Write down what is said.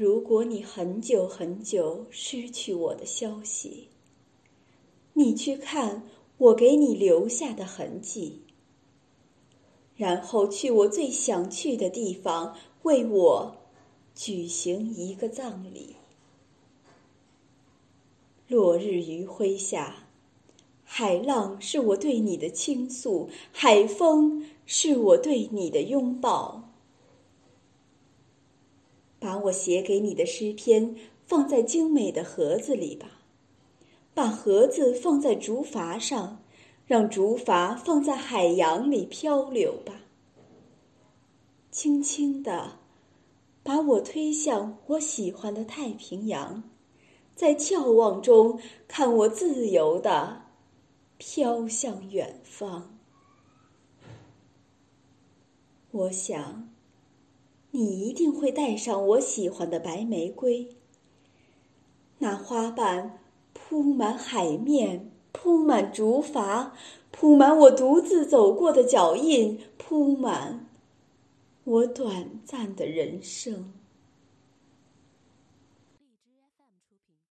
如果你很久很久失去我的消息，你去看我给你留下的痕迹，然后去我最想去的地方为我举行一个葬礼。落日余晖下，海浪是我对你的倾诉，海风是我对你的拥抱。我写给你的诗篇放在精美的盒子里吧，把盒子放在竹筏上，让竹筏放在海洋里漂流吧。轻轻地把我推向我喜欢的太平洋，在眺望中看我自由的飘向远方。我想。你一定会带上我喜欢的白玫瑰，那花瓣铺满海面，铺满竹筏，铺满我独自走过的脚印，铺满我短暂的人生。